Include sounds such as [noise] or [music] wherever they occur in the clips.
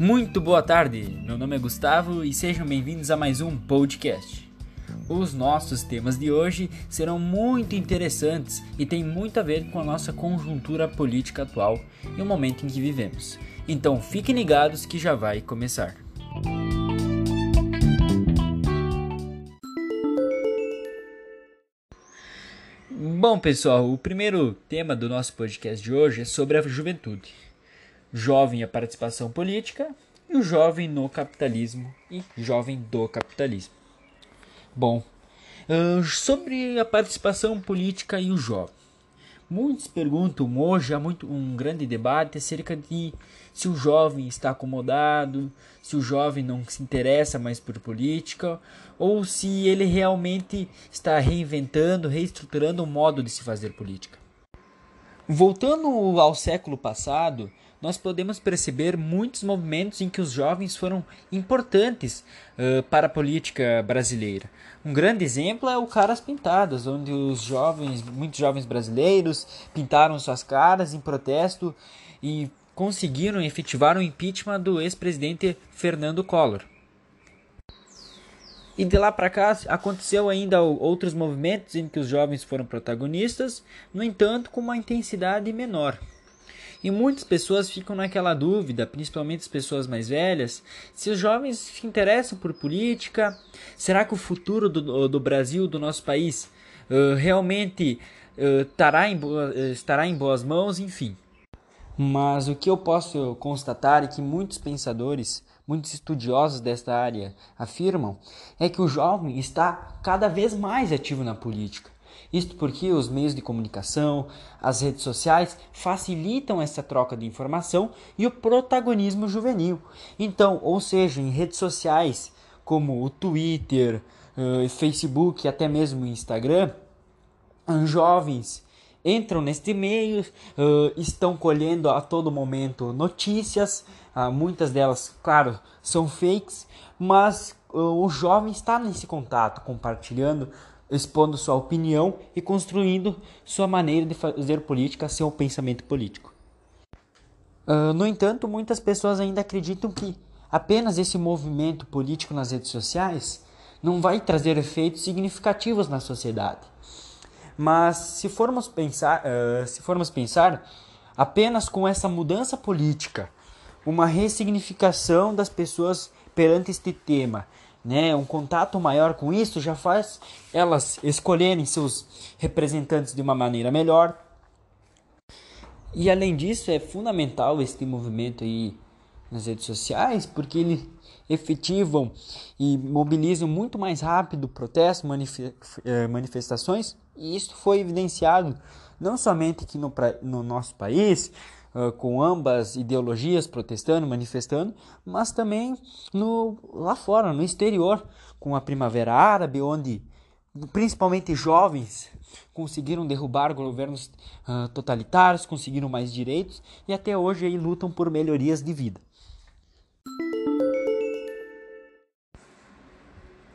Muito boa tarde, meu nome é Gustavo e sejam bem-vindos a mais um podcast. Os nossos temas de hoje serão muito interessantes e têm muito a ver com a nossa conjuntura política atual e o momento em que vivemos. Então fiquem ligados que já vai começar. Bom, pessoal, o primeiro tema do nosso podcast de hoje é sobre a juventude jovem a participação política e o jovem no capitalismo e jovem do capitalismo. Bom, sobre a participação política e o jovem. Muitos perguntam hoje, há muito, um grande debate acerca de se o jovem está acomodado, se o jovem não se interessa mais por política, ou se ele realmente está reinventando, reestruturando o modo de se fazer política. Voltando ao século passado, nós podemos perceber muitos movimentos em que os jovens foram importantes uh, para a política brasileira. Um grande exemplo é o Caras Pintadas, onde os jovens, muitos jovens brasileiros pintaram suas caras em protesto e conseguiram efetivar o impeachment do ex-presidente Fernando Collor. E de lá para cá aconteceu ainda outros movimentos em que os jovens foram protagonistas, no entanto com uma intensidade menor. E muitas pessoas ficam naquela dúvida, principalmente as pessoas mais velhas, se os jovens se interessam por política, será que o futuro do, do Brasil, do nosso país, uh, realmente uh, estará, em estará em boas mãos, enfim. Mas o que eu posso constatar é que muitos pensadores, muitos estudiosos desta área afirmam é que o jovem está cada vez mais ativo na política. Isto porque os meios de comunicação, as redes sociais facilitam essa troca de informação e o protagonismo juvenil. Então, ou seja, em redes sociais como o Twitter, uh, Facebook até mesmo Instagram, jovens entram neste meio, uh, estão colhendo a todo momento notícias, uh, muitas delas, claro, são fakes, mas uh, o jovem está nesse contato, compartilhando expondo sua opinião e construindo sua maneira de fazer política, seu pensamento político. Uh, no entanto, muitas pessoas ainda acreditam que apenas esse movimento político nas redes sociais não vai trazer efeitos significativos na sociedade. Mas se formos pensar, uh, se formos pensar apenas com essa mudança política, uma ressignificação das pessoas perante este tema né, um contato maior com isso já faz elas escolherem seus representantes de uma maneira melhor. E além disso, é fundamental este movimento aí nas redes sociais, porque eles efetivam e mobilizam muito mais rápido protestos, eh, manifestações, e isso foi evidenciado não somente aqui no, no nosso país, uh, com ambas ideologias protestando, manifestando, mas também no, lá fora, no exterior, com a Primavera Árabe, onde principalmente jovens conseguiram derrubar governos uh, totalitários, conseguiram mais direitos e até hoje aí lutam por melhorias de vida.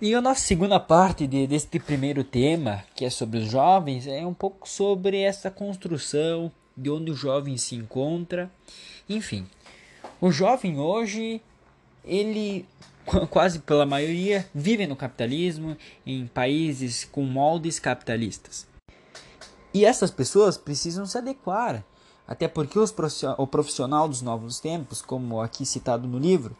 E a nossa segunda parte de, deste primeiro tema, que é sobre os jovens, é um pouco sobre essa construção de onde o jovem se encontra. Enfim, o jovem hoje, ele [laughs] quase pela maioria vive no capitalismo em países com moldes capitalistas. E essas pessoas precisam se adequar, até porque os, o profissional dos novos tempos, como aqui citado no livro,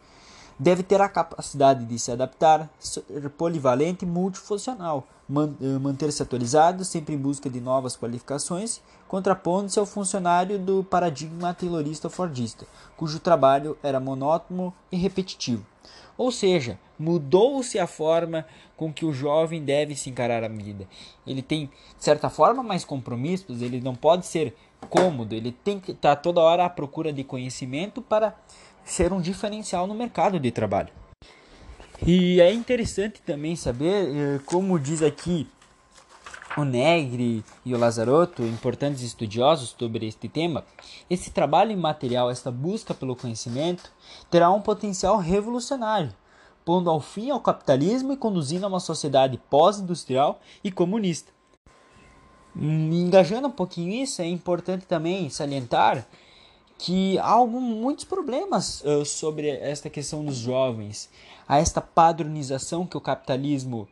deve ter a capacidade de se adaptar, ser polivalente e multifuncional, eh, manter-se atualizado, sempre em busca de novas qualificações, contrapondo-se ao funcionário do paradigma taylorista fordista, cujo trabalho era monótono e repetitivo. Ou seja, mudou-se a forma com que o jovem deve se encarar a vida. Ele tem, de certa forma, mais compromissos, ele não pode ser cômodo, ele tem que estar toda hora à procura de conhecimento para ser um diferencial no mercado de trabalho. E é interessante também saber, eh, como diz aqui o Negri e o Lazarotto, importantes estudiosos sobre este tema, esse trabalho imaterial, esta busca pelo conhecimento, terá um potencial revolucionário, pondo ao fim ao capitalismo e conduzindo a uma sociedade pós-industrial e comunista. Hum, engajando um pouquinho isso, é importante também salientar que há algum, muitos problemas uh, sobre esta questão dos jovens, a esta padronização que o capitalismo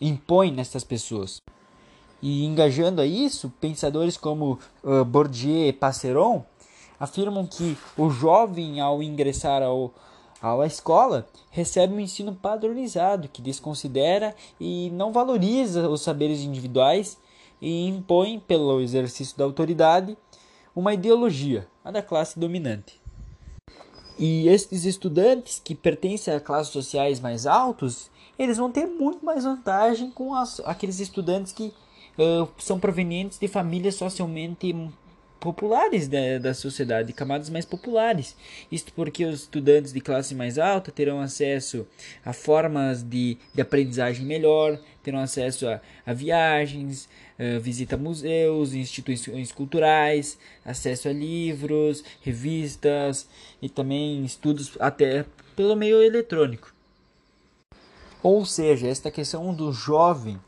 impõe nestas pessoas. E engajando a isso, pensadores como uh, Bourdieu e Passeron afirmam que o jovem, ao ingressar ao, à escola, recebe um ensino padronizado que desconsidera e não valoriza os saberes individuais e impõe, pelo exercício da autoridade, uma ideologia, a da classe dominante. E estes estudantes que pertencem a classes sociais mais altos, eles vão ter muito mais vantagem com as, aqueles estudantes que uh, são provenientes de famílias socialmente populares da, da sociedade, camadas mais populares. Isto porque os estudantes de classe mais alta terão acesso a formas de, de aprendizagem melhor, terão acesso a, a viagens, a visita a museus, instituições culturais, acesso a livros, revistas e também estudos até pelo meio eletrônico. Ou seja, esta questão do jovem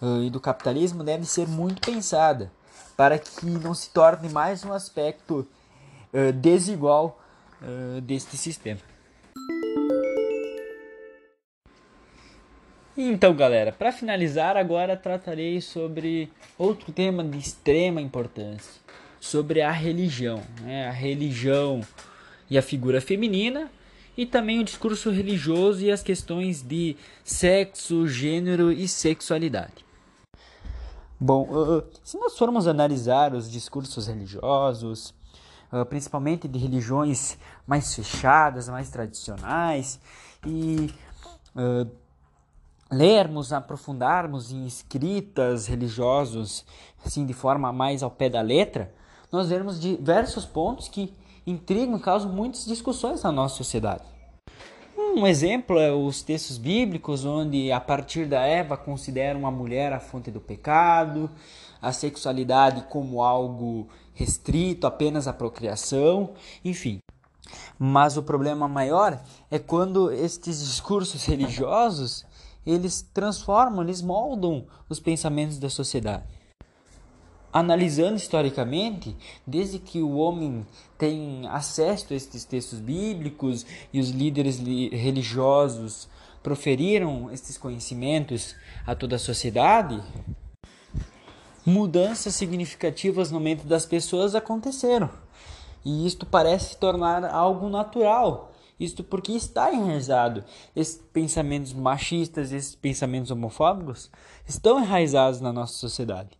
uh, e do capitalismo deve ser muito pensada para que não se torne mais um aspecto uh, desigual uh, deste sistema. Então, galera, para finalizar, agora tratarei sobre outro tema de extrema importância, sobre a religião, né? a religião e a figura feminina, e também o discurso religioso e as questões de sexo, gênero e sexualidade. Bom, uh, se nós formos analisar os discursos religiosos, uh, principalmente de religiões mais fechadas, mais tradicionais, e uh, lermos, aprofundarmos em escritas religiosos, assim, de forma mais ao pé da letra, nós vemos diversos pontos que intrigam e causam muitas discussões na nossa sociedade. Um exemplo é os textos bíblicos, onde a partir da Eva consideram a mulher a fonte do pecado, a sexualidade como algo restrito apenas à procriação, enfim. Mas o problema maior é quando estes discursos [laughs] religiosos eles transformam, eles moldam os pensamentos da sociedade analisando historicamente, desde que o homem tem acesso a estes textos bíblicos e os líderes religiosos proferiram estes conhecimentos a toda a sociedade, mudanças significativas no mente das pessoas aconteceram. E isto parece se tornar algo natural. Isto porque está enraizado. Esses pensamentos machistas, esses pensamentos homofóbicos estão enraizados na nossa sociedade.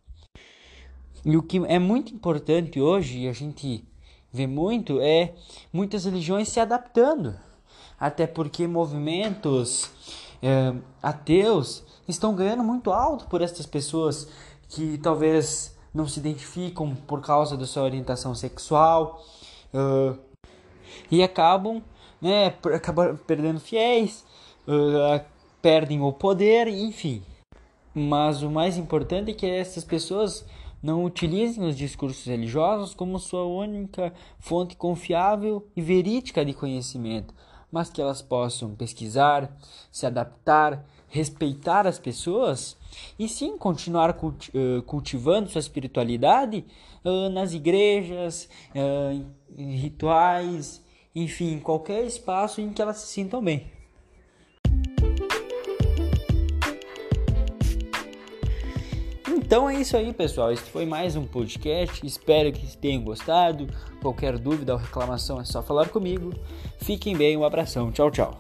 E o que é muito importante hoje, a gente vê muito, é muitas religiões se adaptando. Até porque movimentos é, ateus estão ganhando muito alto por essas pessoas que talvez não se identificam por causa da sua orientação sexual uh, e acabam, né, acabam perdendo fiéis, uh, perdem o poder, enfim. Mas o mais importante é que essas pessoas não utilizem os discursos religiosos como sua única fonte confiável e verídica de conhecimento, mas que elas possam pesquisar, se adaptar, respeitar as pessoas e sim continuar cultivando sua espiritualidade nas igrejas, em rituais, enfim, qualquer espaço em que elas se sintam bem. Então é isso aí, pessoal. Este foi mais um podcast. Espero que tenham gostado. Qualquer dúvida ou reclamação é só falar comigo. Fiquem bem, um abração. Tchau, tchau.